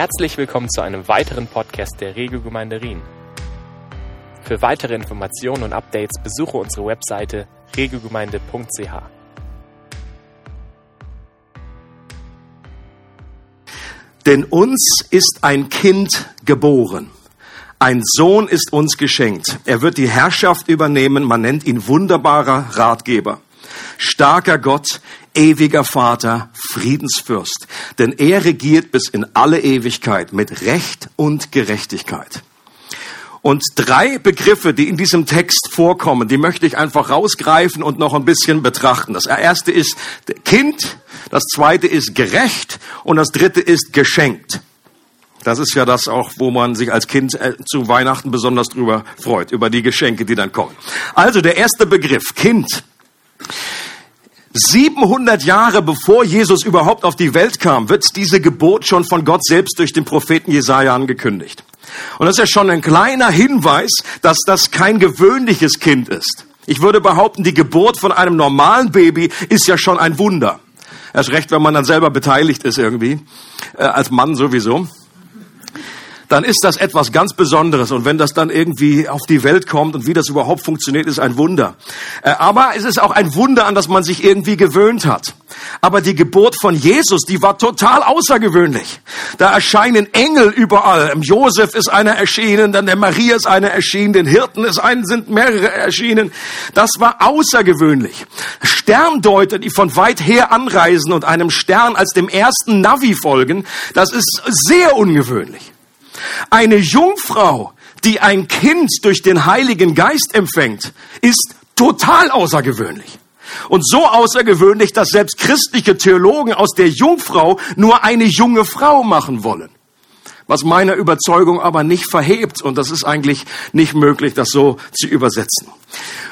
Herzlich willkommen zu einem weiteren Podcast der Regelgemeinde Rien. Für weitere Informationen und Updates besuche unsere Webseite regelgemeinde.ch. Denn uns ist ein Kind geboren. Ein Sohn ist uns geschenkt. Er wird die Herrschaft übernehmen. Man nennt ihn wunderbarer Ratgeber. Starker Gott, ewiger Vater, Friedensfürst. Denn er regiert bis in alle Ewigkeit mit Recht und Gerechtigkeit. Und drei Begriffe, die in diesem Text vorkommen, die möchte ich einfach rausgreifen und noch ein bisschen betrachten. Das erste ist Kind, das zweite ist gerecht und das dritte ist geschenkt. Das ist ja das auch, wo man sich als Kind äh, zu Weihnachten besonders drüber freut, über die Geschenke, die dann kommen. Also der erste Begriff, Kind. 700 Jahre bevor Jesus überhaupt auf die Welt kam, wird diese Geburt schon von Gott selbst durch den Propheten Jesaja angekündigt. Und das ist ja schon ein kleiner Hinweis, dass das kein gewöhnliches Kind ist. Ich würde behaupten, die Geburt von einem normalen Baby ist ja schon ein Wunder. Erst recht, wenn man dann selber beteiligt ist irgendwie, äh, als Mann sowieso dann ist das etwas ganz Besonderes. Und wenn das dann irgendwie auf die Welt kommt und wie das überhaupt funktioniert, ist ein Wunder. Äh, aber es ist auch ein Wunder, an das man sich irgendwie gewöhnt hat. Aber die Geburt von Jesus, die war total außergewöhnlich. Da erscheinen Engel überall. Josef ist einer erschienen, dann der Maria ist einer erschienen, den Hirten ist ein, sind mehrere erschienen. Das war außergewöhnlich. Sterndeuter, die von weit her anreisen und einem Stern als dem ersten Navi folgen, das ist sehr ungewöhnlich. Eine Jungfrau, die ein Kind durch den Heiligen Geist empfängt, ist total außergewöhnlich. Und so außergewöhnlich, dass selbst christliche Theologen aus der Jungfrau nur eine junge Frau machen wollen. Was meiner Überzeugung aber nicht verhebt. Und das ist eigentlich nicht möglich, das so zu übersetzen.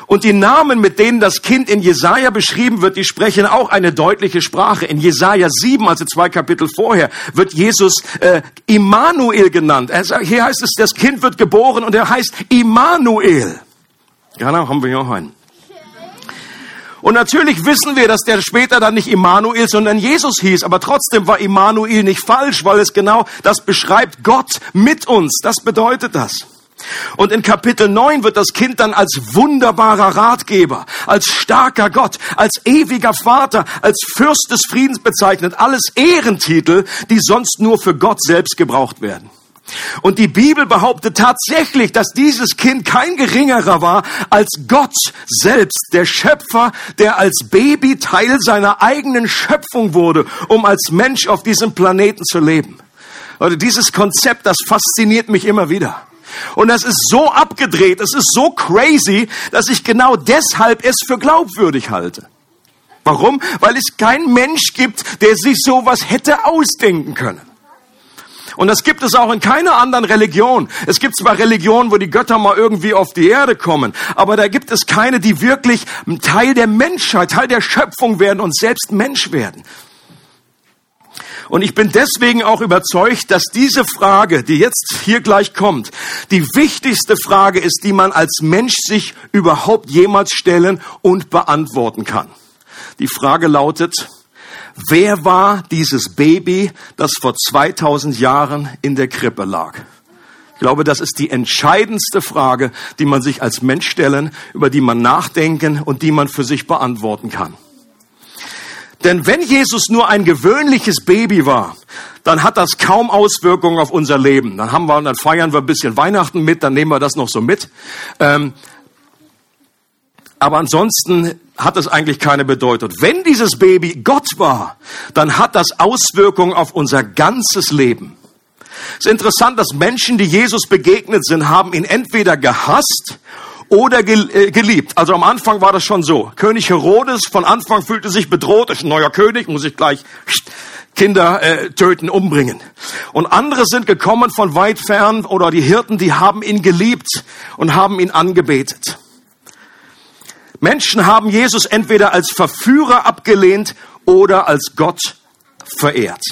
Und die Namen, mit denen das Kind in Jesaja beschrieben wird, die sprechen auch eine deutliche Sprache. In Jesaja 7, also zwei Kapitel vorher, wird Jesus äh, Immanuel genannt. Er, hier heißt es, das Kind wird geboren und er heißt Immanuel. Genau, haben wir hier auch einen. Und natürlich wissen wir, dass der später dann nicht Immanuel, sondern Jesus hieß. Aber trotzdem war Immanuel nicht falsch, weil es genau das beschreibt Gott mit uns. Das bedeutet das. Und in Kapitel 9 wird das Kind dann als wunderbarer Ratgeber, als starker Gott, als ewiger Vater, als Fürst des Friedens bezeichnet. Alles Ehrentitel, die sonst nur für Gott selbst gebraucht werden. Und die Bibel behauptet tatsächlich, dass dieses Kind kein geringerer war als Gott selbst, der Schöpfer, der als Baby Teil seiner eigenen Schöpfung wurde, um als Mensch auf diesem Planeten zu leben. Oder dieses Konzept, das fasziniert mich immer wieder. Und das ist so abgedreht, es ist so crazy, dass ich genau deshalb es für glaubwürdig halte. Warum? Weil es keinen Mensch gibt, der sich sowas hätte ausdenken können. Und das gibt es auch in keiner anderen Religion. Es gibt zwar Religionen, wo die Götter mal irgendwie auf die Erde kommen, aber da gibt es keine, die wirklich Teil der Menschheit, Teil der Schöpfung werden und selbst Mensch werden. Und ich bin deswegen auch überzeugt, dass diese Frage, die jetzt hier gleich kommt, die wichtigste Frage ist, die man als Mensch sich überhaupt jemals stellen und beantworten kann. Die Frage lautet, wer war dieses Baby, das vor 2000 Jahren in der Krippe lag? Ich glaube, das ist die entscheidendste Frage, die man sich als Mensch stellen, über die man nachdenken und die man für sich beantworten kann. Denn wenn Jesus nur ein gewöhnliches Baby war, dann hat das kaum Auswirkungen auf unser Leben. Dann haben wir, dann feiern wir ein bisschen Weihnachten mit, dann nehmen wir das noch so mit. Ähm, aber ansonsten hat es eigentlich keine Bedeutung. Wenn dieses Baby Gott war, dann hat das Auswirkungen auf unser ganzes Leben. Es ist interessant, dass Menschen, die Jesus begegnet sind, haben ihn entweder gehasst oder äh, geliebt. Also am Anfang war das schon so. König Herodes von Anfang fühlte sich bedroht, ist ein neuer König, muss ich gleich Kinder äh, töten, umbringen. Und andere sind gekommen von weit fern oder die Hirten, die haben ihn geliebt und haben ihn angebetet. Menschen haben Jesus entweder als Verführer abgelehnt oder als Gott verehrt.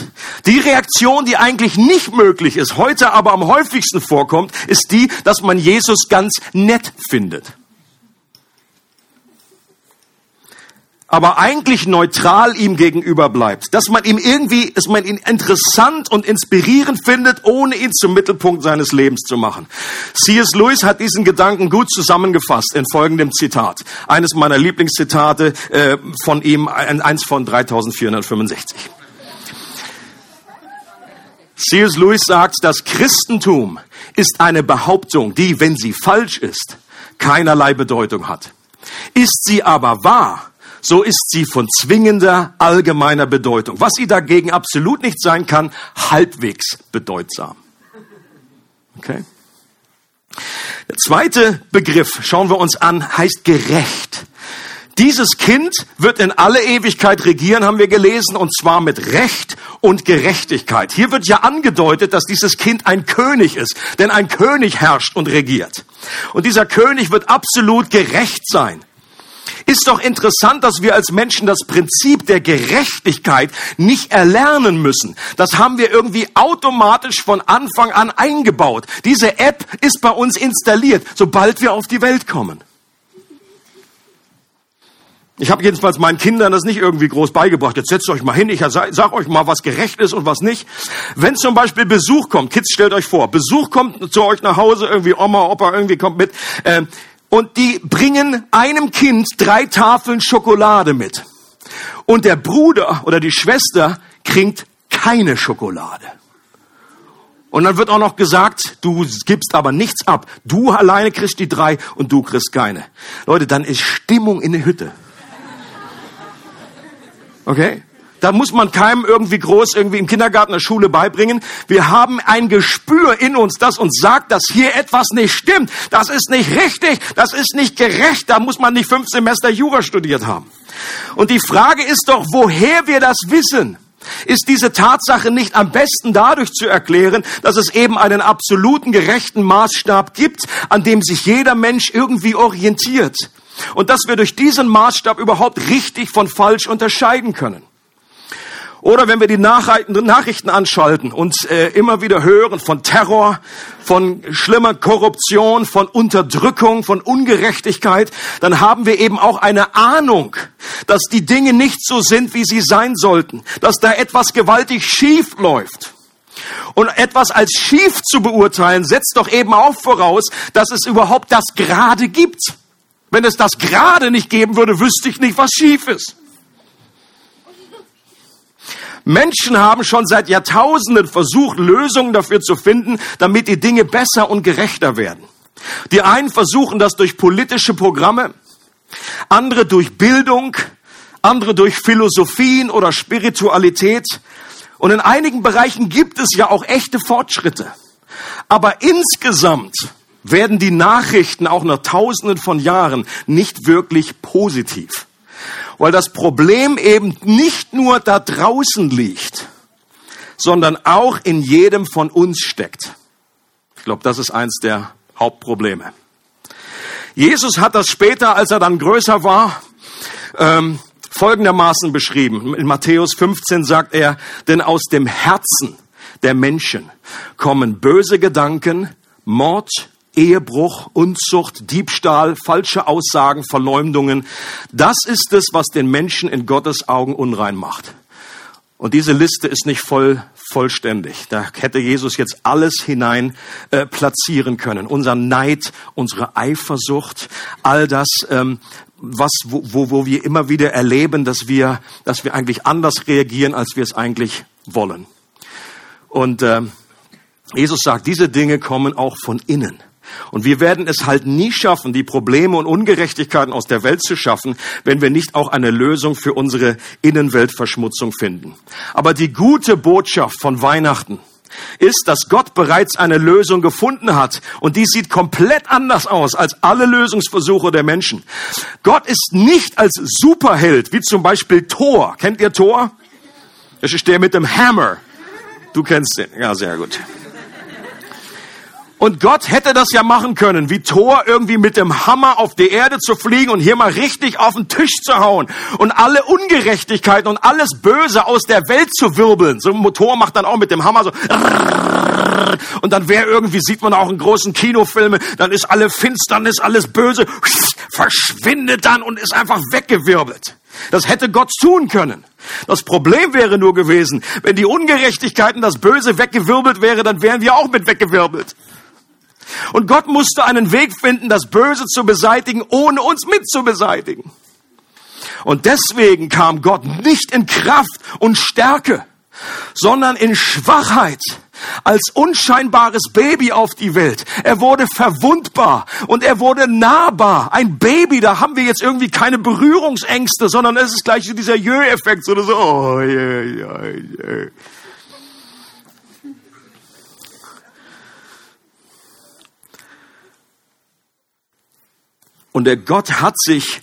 Die Reaktion, die eigentlich nicht möglich ist, heute aber am häufigsten vorkommt, ist die, dass man Jesus ganz nett findet. Aber eigentlich neutral ihm gegenüber bleibt. Dass man ihm irgendwie, dass man ihn interessant und inspirierend findet, ohne ihn zum Mittelpunkt seines Lebens zu machen. C.S. Lewis hat diesen Gedanken gut zusammengefasst in folgendem Zitat. Eines meiner Lieblingszitate äh, von ihm, eins von 3465. C.S. Lewis sagt, das Christentum ist eine Behauptung, die, wenn sie falsch ist, keinerlei Bedeutung hat. Ist sie aber wahr, so ist sie von zwingender allgemeiner Bedeutung. Was sie dagegen absolut nicht sein kann, halbwegs bedeutsam. Okay? Der zweite Begriff, schauen wir uns an, heißt gerecht. Dieses Kind wird in alle Ewigkeit regieren, haben wir gelesen, und zwar mit Recht und Gerechtigkeit. Hier wird ja angedeutet, dass dieses Kind ein König ist, denn ein König herrscht und regiert. Und dieser König wird absolut gerecht sein. Ist doch interessant, dass wir als Menschen das Prinzip der Gerechtigkeit nicht erlernen müssen. Das haben wir irgendwie automatisch von Anfang an eingebaut. Diese App ist bei uns installiert, sobald wir auf die Welt kommen. Ich habe jedenfalls meinen Kindern das nicht irgendwie groß beigebracht. Jetzt setzt euch mal hin, ich sag, euch mal, was gerecht ist und was nicht. Wenn zum Beispiel Besuch kommt, Kids, stellt euch vor, Besuch kommt zu euch nach Hause, irgendwie Oma, Opa, irgendwie kommt mit. Äh, und die bringen einem Kind drei Tafeln Schokolade mit. Und der Bruder oder die Schwester kriegt keine Schokolade. Und dann wird auch noch gesagt, du gibst aber nichts ab. Du alleine kriegst die drei und du kriegst keine. Leute, dann ist Stimmung in der Hütte. Okay? Da muss man keinem irgendwie groß irgendwie im Kindergarten, der Schule beibringen. Wir haben ein Gespür in uns, das uns sagt, dass hier etwas nicht stimmt. Das ist nicht richtig. Das ist nicht gerecht. Da muss man nicht fünf Semester Jura studiert haben. Und die Frage ist doch, woher wir das wissen. Ist diese Tatsache nicht am besten dadurch zu erklären, dass es eben einen absoluten gerechten Maßstab gibt, an dem sich jeder Mensch irgendwie orientiert? Und dass wir durch diesen Maßstab überhaupt richtig von falsch unterscheiden können. Oder wenn wir die Nachrichten anschalten und äh, immer wieder hören von Terror, von schlimmer Korruption, von Unterdrückung, von Ungerechtigkeit, dann haben wir eben auch eine Ahnung, dass die Dinge nicht so sind, wie sie sein sollten, dass da etwas gewaltig schief läuft. Und etwas als schief zu beurteilen, setzt doch eben auch voraus, dass es überhaupt das Gerade gibt. Wenn es das Gerade nicht geben würde, wüsste ich nicht, was schief ist. Menschen haben schon seit Jahrtausenden versucht, Lösungen dafür zu finden, damit die Dinge besser und gerechter werden. Die einen versuchen das durch politische Programme, andere durch Bildung, andere durch Philosophien oder Spiritualität. Und in einigen Bereichen gibt es ja auch echte Fortschritte. Aber insgesamt werden die Nachrichten auch nach Tausenden von Jahren nicht wirklich positiv. Weil das Problem eben nicht nur da draußen liegt, sondern auch in jedem von uns steckt. Ich glaube, das ist eins der Hauptprobleme. Jesus hat das später, als er dann größer war, ähm, folgendermaßen beschrieben. In Matthäus 15 sagt er, denn aus dem Herzen der Menschen kommen böse Gedanken, Mord, Ehebruch, Unzucht, Diebstahl, falsche Aussagen, Verleumdungen. Das ist es, was den Menschen in Gottes Augen unrein macht. Und diese Liste ist nicht voll vollständig. Da hätte Jesus jetzt alles hinein äh, platzieren können. Unser Neid, unsere Eifersucht, all das, ähm, was wo, wo, wo wir immer wieder erleben, dass wir, dass wir eigentlich anders reagieren, als wir es eigentlich wollen. Und äh, Jesus sagt, diese Dinge kommen auch von innen. Und wir werden es halt nie schaffen, die Probleme und Ungerechtigkeiten aus der Welt zu schaffen, wenn wir nicht auch eine Lösung für unsere Innenweltverschmutzung finden. Aber die gute Botschaft von Weihnachten ist, dass Gott bereits eine Lösung gefunden hat. Und die sieht komplett anders aus als alle Lösungsversuche der Menschen. Gott ist nicht als Superheld, wie zum Beispiel Thor. Kennt ihr Thor? Das ist der mit dem Hammer. Du kennst den. Ja, sehr gut. Und Gott hätte das ja machen können, wie Thor irgendwie mit dem Hammer auf die Erde zu fliegen und hier mal richtig auf den Tisch zu hauen und alle Ungerechtigkeiten und alles Böse aus der Welt zu wirbeln. So ein Motor macht dann auch mit dem Hammer so und dann wäre irgendwie, sieht man auch in großen Kinofilmen, dann ist alle Finsternis, alles Böse, verschwindet dann und ist einfach weggewirbelt. Das hätte Gott tun können. Das Problem wäre nur gewesen, wenn die Ungerechtigkeiten, das Böse weggewirbelt wäre, dann wären wir auch mit weggewirbelt. Und Gott musste einen Weg finden, das Böse zu beseitigen, ohne uns mit zu beseitigen. Und deswegen kam Gott nicht in Kraft und Stärke, sondern in Schwachheit als unscheinbares Baby auf die Welt. Er wurde verwundbar und er wurde nahbar. Ein Baby, da haben wir jetzt irgendwie keine Berührungsängste, sondern es ist gleich dieser Jö-Effekt, so oh, yeah, yeah, yeah. Und der Gott hat sich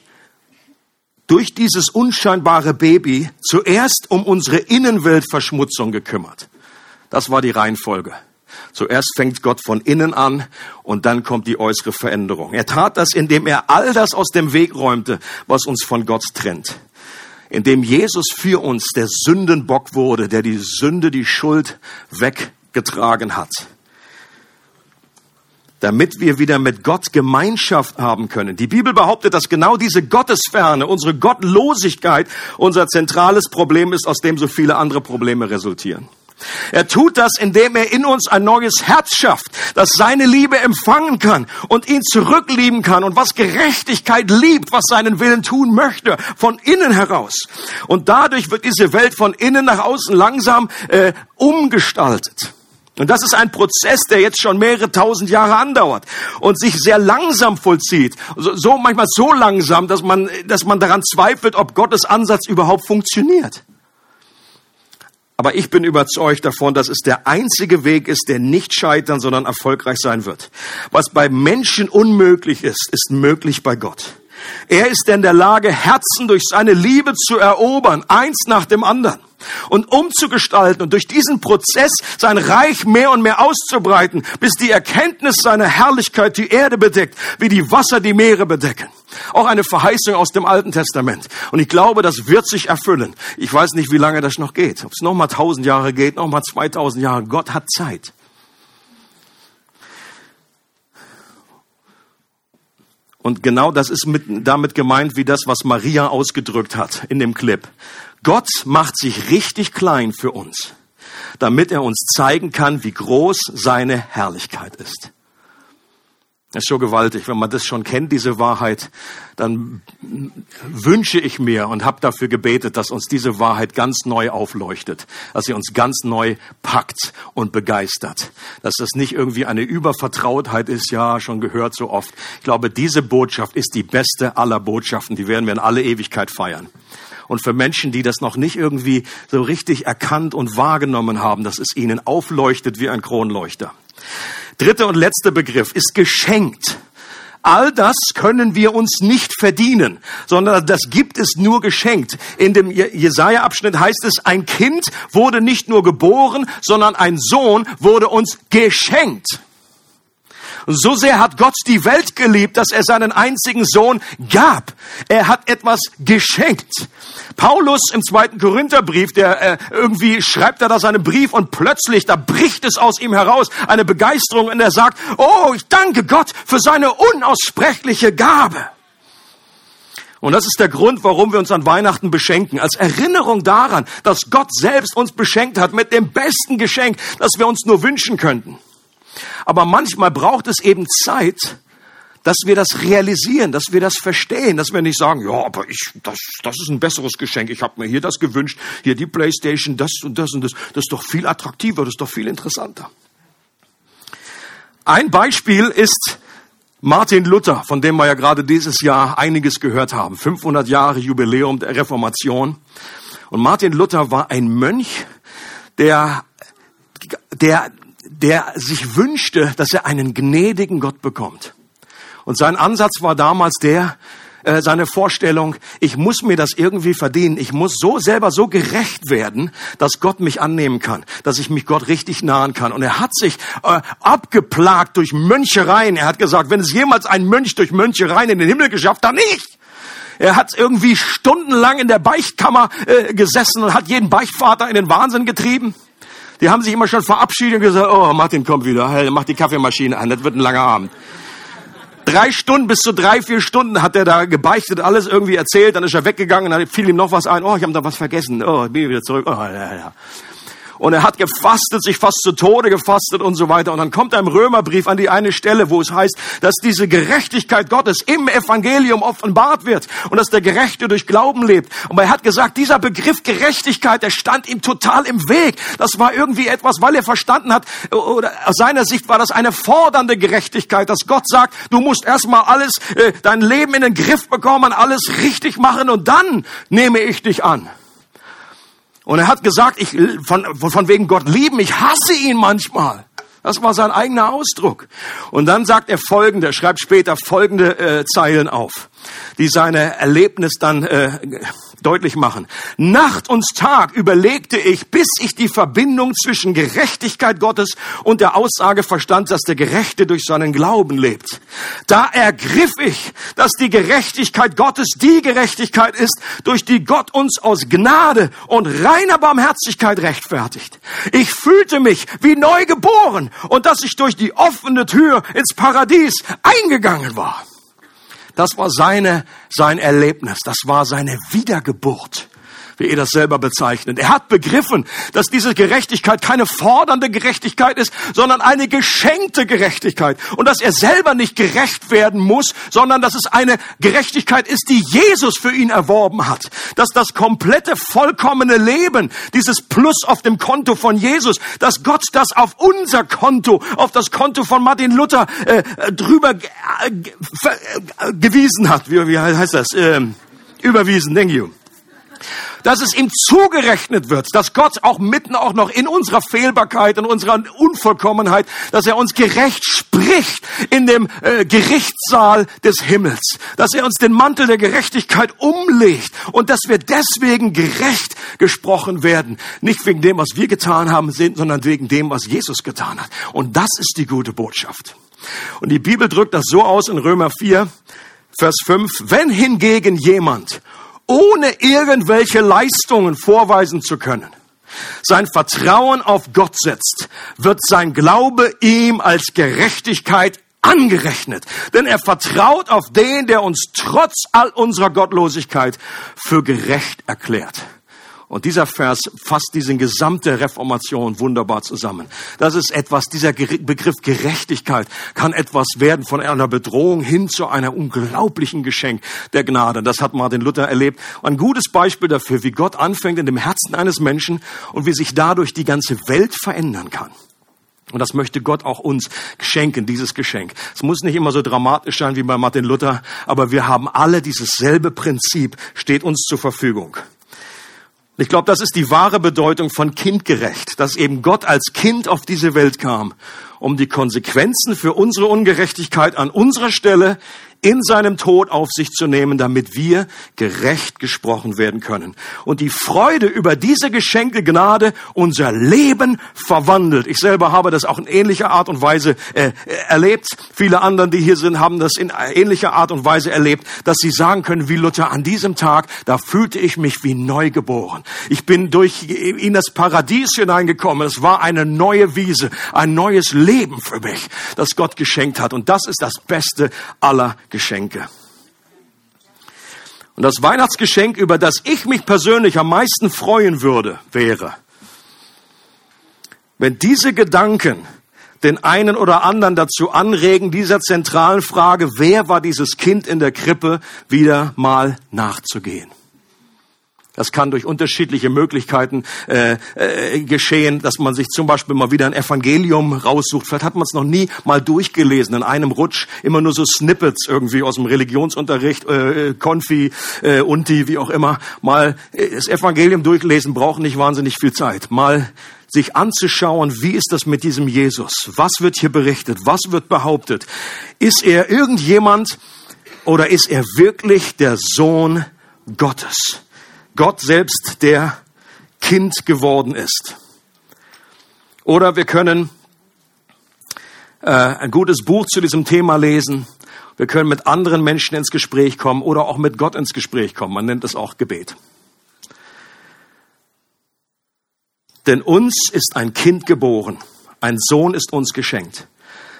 durch dieses unscheinbare Baby zuerst um unsere Innenweltverschmutzung gekümmert. Das war die Reihenfolge. Zuerst fängt Gott von innen an und dann kommt die äußere Veränderung. Er tat das, indem er all das aus dem Weg räumte, was uns von Gott trennt. Indem Jesus für uns der Sündenbock wurde, der die Sünde, die Schuld weggetragen hat damit wir wieder mit Gott Gemeinschaft haben können. Die Bibel behauptet, dass genau diese Gottesferne, unsere Gottlosigkeit unser zentrales Problem ist, aus dem so viele andere Probleme resultieren. Er tut das, indem er in uns ein neues Herz schafft, das seine Liebe empfangen kann und ihn zurücklieben kann und was Gerechtigkeit liebt, was seinen Willen tun möchte, von innen heraus. Und dadurch wird diese Welt von innen nach außen langsam äh, umgestaltet. Und das ist ein Prozess, der jetzt schon mehrere tausend Jahre andauert und sich sehr langsam vollzieht. So, so manchmal so langsam, dass man, dass man daran zweifelt, ob Gottes Ansatz überhaupt funktioniert. Aber ich bin überzeugt davon, dass es der einzige Weg ist, der nicht scheitern, sondern erfolgreich sein wird. Was bei Menschen unmöglich ist, ist möglich bei Gott. Er ist in der Lage, Herzen durch seine Liebe zu erobern, eins nach dem anderen und umzugestalten und durch diesen Prozess sein Reich mehr und mehr auszubreiten, bis die Erkenntnis seiner Herrlichkeit die Erde bedeckt, wie die Wasser die Meere bedecken. Auch eine Verheißung aus dem Alten Testament. Und ich glaube, das wird sich erfüllen. Ich weiß nicht, wie lange das noch geht. Ob es noch mal tausend Jahre geht, noch mal 2000 Jahre. Gott hat Zeit. Und genau das ist mit, damit gemeint, wie das, was Maria ausgedrückt hat in dem Clip. Gott macht sich richtig klein für uns, damit er uns zeigen kann, wie groß seine Herrlichkeit ist. Das ist so gewaltig. Wenn man das schon kennt, diese Wahrheit, dann wünsche ich mir und habe dafür gebetet, dass uns diese Wahrheit ganz neu aufleuchtet, dass sie uns ganz neu packt und begeistert. Dass das nicht irgendwie eine Übervertrautheit ist, ja, schon gehört so oft. Ich glaube, diese Botschaft ist die beste aller Botschaften. Die werden wir in alle Ewigkeit feiern. Und für Menschen, die das noch nicht irgendwie so richtig erkannt und wahrgenommen haben, dass es ihnen aufleuchtet wie ein Kronleuchter. Dritter und letzter Begriff ist geschenkt. All das können wir uns nicht verdienen, sondern das gibt es nur geschenkt. In dem Jesaja-Abschnitt heißt es, ein Kind wurde nicht nur geboren, sondern ein Sohn wurde uns geschenkt. So sehr hat Gott die Welt geliebt, dass er seinen einzigen Sohn gab. Er hat etwas geschenkt. Paulus im zweiten Korintherbrief, der äh, irgendwie schreibt er da seinen Brief und plötzlich, da bricht es aus ihm heraus, eine Begeisterung und er sagt, oh, ich danke Gott für seine unaussprechliche Gabe. Und das ist der Grund, warum wir uns an Weihnachten beschenken. Als Erinnerung daran, dass Gott selbst uns beschenkt hat mit dem besten Geschenk, das wir uns nur wünschen könnten. Aber manchmal braucht es eben Zeit, dass wir das realisieren, dass wir das verstehen, dass wir nicht sagen, ja, aber ich, das, das ist ein besseres Geschenk. Ich habe mir hier das gewünscht, hier die Playstation, das und das und das. Das ist doch viel attraktiver, das ist doch viel interessanter. Ein Beispiel ist Martin Luther, von dem wir ja gerade dieses Jahr einiges gehört haben. 500 Jahre Jubiläum der Reformation. Und Martin Luther war ein Mönch, der, der der sich wünschte, dass er einen gnädigen Gott bekommt. Und sein Ansatz war damals der, äh, seine Vorstellung, ich muss mir das irgendwie verdienen. Ich muss so selber so gerecht werden, dass Gott mich annehmen kann, dass ich mich Gott richtig nahen kann. Und er hat sich äh, abgeplagt durch Mönchereien. Er hat gesagt, wenn es jemals ein Mönch durch Mönchereien in den Himmel geschafft, dann nicht. Er hat irgendwie stundenlang in der Beichtkammer äh, gesessen und hat jeden Beichtvater in den Wahnsinn getrieben. Die haben sich immer schon verabschiedet und gesagt, oh, Martin kommt wieder, mach die Kaffeemaschine an, das wird ein langer Abend. Drei Stunden bis zu drei, vier Stunden hat er da gebeichtet, alles irgendwie erzählt, dann ist er weggegangen, dann fiel ihm noch was ein, oh, ich habe da was vergessen, oh, bin wieder zurück, oh, ja, ja. Und er hat gefastet, sich fast zu Tode gefastet und so weiter. Und dann kommt er im Römerbrief an die eine Stelle, wo es heißt, dass diese Gerechtigkeit Gottes im Evangelium offenbart wird und dass der Gerechte durch Glauben lebt. Und er hat gesagt, dieser Begriff Gerechtigkeit, der stand ihm total im Weg. Das war irgendwie etwas, weil er verstanden hat, oder aus seiner Sicht war das eine fordernde Gerechtigkeit, dass Gott sagt, du musst erstmal alles, äh, dein Leben in den Griff bekommen, alles richtig machen und dann nehme ich dich an. Und er hat gesagt, ich, von, von wegen Gott lieben, ich hasse ihn manchmal. Das war sein eigener Ausdruck. Und dann sagt er folgende, schreibt später folgende äh, Zeilen auf, die seine Erlebnis dann äh, deutlich machen. Nacht und Tag überlegte ich, bis ich die Verbindung zwischen Gerechtigkeit Gottes und der Aussage verstand, dass der Gerechte durch seinen Glauben lebt. Da ergriff ich, dass die Gerechtigkeit Gottes die Gerechtigkeit ist, durch die Gott uns aus Gnade und reiner Barmherzigkeit rechtfertigt. Ich fühlte mich wie neu geboren und dass ich durch die offene Tür ins Paradies eingegangen war. Das war seine, sein Erlebnis. Das war seine Wiedergeburt wie er das selber bezeichnet. Er hat begriffen, dass diese Gerechtigkeit keine fordernde Gerechtigkeit ist, sondern eine geschenkte Gerechtigkeit. Und dass er selber nicht gerecht werden muss, sondern dass es eine Gerechtigkeit ist, die Jesus für ihn erworben hat. Dass das komplette, vollkommene Leben, dieses Plus auf dem Konto von Jesus, dass Gott das auf unser Konto, auf das Konto von Martin Luther äh, drüber äh, äh, gewiesen hat. Wie, wie heißt das? Ähm, überwiesen, thank you dass es ihm zugerechnet wird, dass Gott auch mitten auch noch in unserer Fehlbarkeit, in unserer Unvollkommenheit, dass er uns gerecht spricht in dem äh, Gerichtssaal des Himmels, dass er uns den Mantel der Gerechtigkeit umlegt und dass wir deswegen gerecht gesprochen werden, nicht wegen dem, was wir getan haben, sondern wegen dem, was Jesus getan hat. Und das ist die gute Botschaft. Und die Bibel drückt das so aus in Römer 4, Vers 5, wenn hingegen jemand ohne irgendwelche Leistungen vorweisen zu können, sein Vertrauen auf Gott setzt, wird sein Glaube ihm als Gerechtigkeit angerechnet. Denn er vertraut auf den, der uns trotz all unserer Gottlosigkeit für gerecht erklärt. Und dieser Vers fasst diese gesamte Reformation wunderbar zusammen. Das ist etwas, dieser Begriff Gerechtigkeit kann etwas werden von einer Bedrohung hin zu einer unglaublichen Geschenk der Gnade. Das hat Martin Luther erlebt. Ein gutes Beispiel dafür, wie Gott anfängt in dem Herzen eines Menschen und wie sich dadurch die ganze Welt verändern kann. Und das möchte Gott auch uns schenken, dieses Geschenk. Es muss nicht immer so dramatisch sein wie bei Martin Luther, aber wir haben alle dieses selbe Prinzip, steht uns zur Verfügung. Ich glaube, das ist die wahre Bedeutung von kindgerecht, dass eben Gott als Kind auf diese Welt kam, um die Konsequenzen für unsere Ungerechtigkeit an unserer Stelle in seinem Tod auf sich zu nehmen, damit wir gerecht gesprochen werden können. Und die Freude über diese geschenkte Gnade unser Leben verwandelt. Ich selber habe das auch in ähnlicher Art und Weise äh, erlebt. Viele anderen, die hier sind, haben das in ähnlicher Art und Weise erlebt, dass sie sagen können, wie Luther, an diesem Tag, da fühlte ich mich wie neu geboren. Ich bin durch in das Paradies hineingekommen. Es war eine neue Wiese, ein neues Leben für mich, das Gott geschenkt hat. Und das ist das Beste aller Geschenke. Und das Weihnachtsgeschenk, über das ich mich persönlich am meisten freuen würde, wäre, wenn diese Gedanken den einen oder anderen dazu anregen, dieser zentralen Frage, wer war dieses Kind in der Krippe, wieder mal nachzugehen. Das kann durch unterschiedliche Möglichkeiten äh, äh, geschehen, dass man sich zum Beispiel mal wieder ein Evangelium raussucht. Vielleicht hat man es noch nie mal durchgelesen in einem Rutsch, immer nur so Snippets irgendwie aus dem Religionsunterricht, äh, Konfi, äh, Unti, wie auch immer. Mal äh, das Evangelium durchlesen braucht nicht wahnsinnig viel Zeit. Mal sich anzuschauen, wie ist das mit diesem Jesus? Was wird hier berichtet? Was wird behauptet? Ist er irgendjemand oder ist er wirklich der Sohn Gottes? Gott selbst, der Kind geworden ist. Oder wir können äh, ein gutes Buch zu diesem Thema lesen. Wir können mit anderen Menschen ins Gespräch kommen oder auch mit Gott ins Gespräch kommen. Man nennt es auch Gebet. Denn uns ist ein Kind geboren, ein Sohn ist uns geschenkt.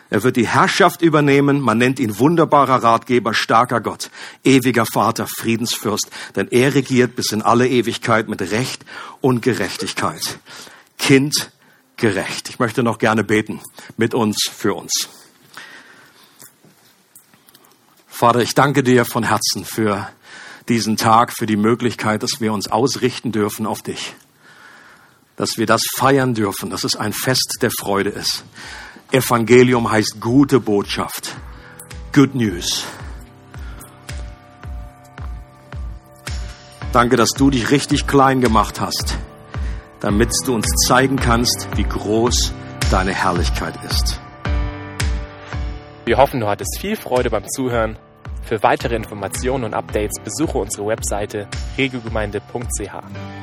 Er wird die Herrschaft übernehmen. Man nennt ihn wunderbarer Ratgeber, starker Gott, ewiger Vater, Friedensfürst. Denn er regiert bis in alle Ewigkeit mit Recht und Gerechtigkeit. Kind gerecht. Ich möchte noch gerne beten mit uns, für uns. Vater, ich danke dir von Herzen für diesen Tag, für die Möglichkeit, dass wir uns ausrichten dürfen auf dich. Dass wir das feiern dürfen, dass es ein Fest der Freude ist. Evangelium heißt gute Botschaft. Good News. Danke, dass du dich richtig klein gemacht hast, damit du uns zeigen kannst, wie groß deine Herrlichkeit ist. Wir hoffen, du hattest viel Freude beim Zuhören. Für weitere Informationen und Updates besuche unsere Webseite regelgemeinde.ch.